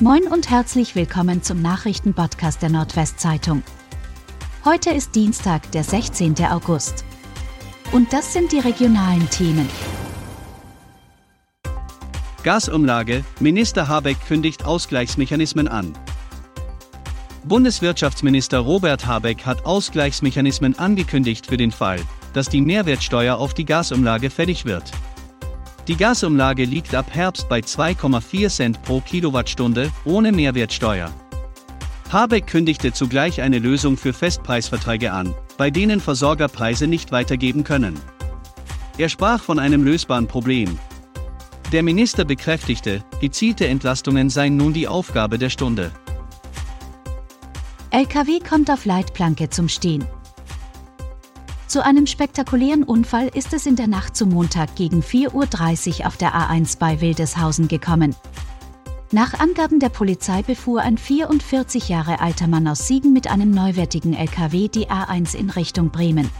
Moin und herzlich willkommen zum Nachrichtenpodcast der Nordwestzeitung. Heute ist Dienstag, der 16. August. Und das sind die regionalen Themen. Gasumlage, Minister Habeck kündigt Ausgleichsmechanismen an. Bundeswirtschaftsminister Robert Habeck hat Ausgleichsmechanismen angekündigt für den Fall, dass die Mehrwertsteuer auf die Gasumlage fällig wird. Die Gasumlage liegt ab Herbst bei 2,4 Cent pro Kilowattstunde ohne Mehrwertsteuer. Habeck kündigte zugleich eine Lösung für Festpreisverträge an, bei denen Versorger Preise nicht weitergeben können. Er sprach von einem lösbaren Problem. Der Minister bekräftigte, gezielte Entlastungen seien nun die Aufgabe der Stunde. LKW kommt auf Leitplanke zum Stehen. Zu einem spektakulären Unfall ist es in der Nacht zum Montag gegen 4.30 Uhr auf der A1 bei Wildeshausen gekommen. Nach Angaben der Polizei befuhr ein 44 Jahre alter Mann aus Siegen mit einem neuwertigen LKW die A1 in Richtung Bremen.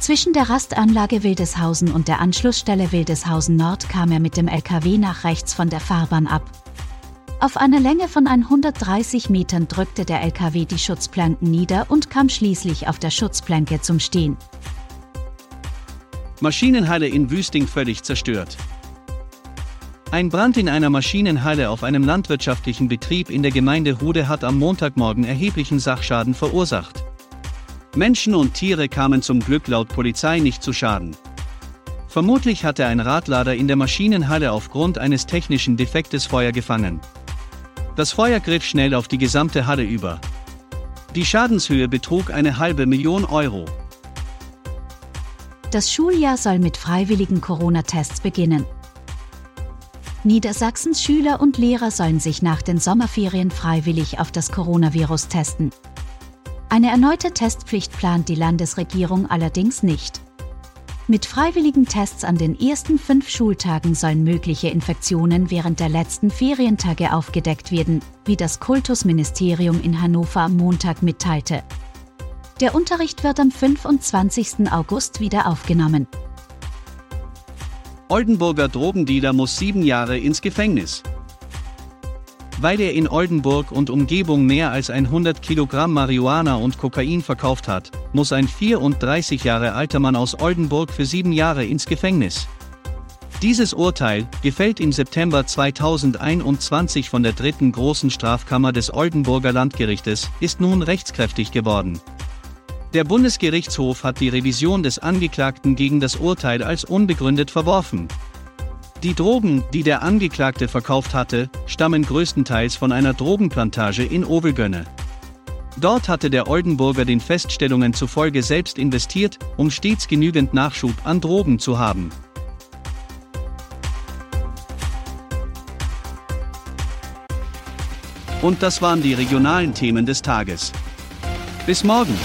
Zwischen der Rastanlage Wildeshausen und der Anschlussstelle Wildeshausen Nord kam er mit dem LKW nach rechts von der Fahrbahn ab. Auf einer Länge von 130 Metern drückte der LKW die Schutzplanken nieder und kam schließlich auf der Schutzplanke zum Stehen. Maschinenhalle in Wüsting völlig zerstört. Ein Brand in einer Maschinenhalle auf einem landwirtschaftlichen Betrieb in der Gemeinde Hude hat am Montagmorgen erheblichen Sachschaden verursacht. Menschen und Tiere kamen zum Glück laut Polizei nicht zu Schaden. Vermutlich hatte ein Radlader in der Maschinenhalle aufgrund eines technischen Defektes Feuer gefangen. Das Feuer griff schnell auf die gesamte Halle über. Die Schadenshöhe betrug eine halbe Million Euro. Das Schuljahr soll mit freiwilligen Corona-Tests beginnen. Niedersachsens Schüler und Lehrer sollen sich nach den Sommerferien freiwillig auf das Coronavirus testen. Eine erneute Testpflicht plant die Landesregierung allerdings nicht. Mit freiwilligen Tests an den ersten fünf Schultagen sollen mögliche Infektionen während der letzten Ferientage aufgedeckt werden, wie das Kultusministerium in Hannover am Montag mitteilte. Der Unterricht wird am 25. August wieder aufgenommen. Oldenburger Drogendealer muss sieben Jahre ins Gefängnis weil er in Oldenburg und Umgebung mehr als 100 Kilogramm Marihuana und Kokain verkauft hat, muss ein 34 Jahre alter Mann aus Oldenburg für sieben Jahre ins Gefängnis. Dieses Urteil, gefällt im September 2021 von der dritten großen Strafkammer des Oldenburger Landgerichtes, ist nun rechtskräftig geworden. Der Bundesgerichtshof hat die Revision des Angeklagten gegen das Urteil als unbegründet verworfen. Die Drogen, die der Angeklagte verkauft hatte, stammen größtenteils von einer Drogenplantage in Ovelgönne. Dort hatte der Oldenburger den Feststellungen zufolge selbst investiert, um stets genügend Nachschub an Drogen zu haben. Und das waren die regionalen Themen des Tages. Bis morgen!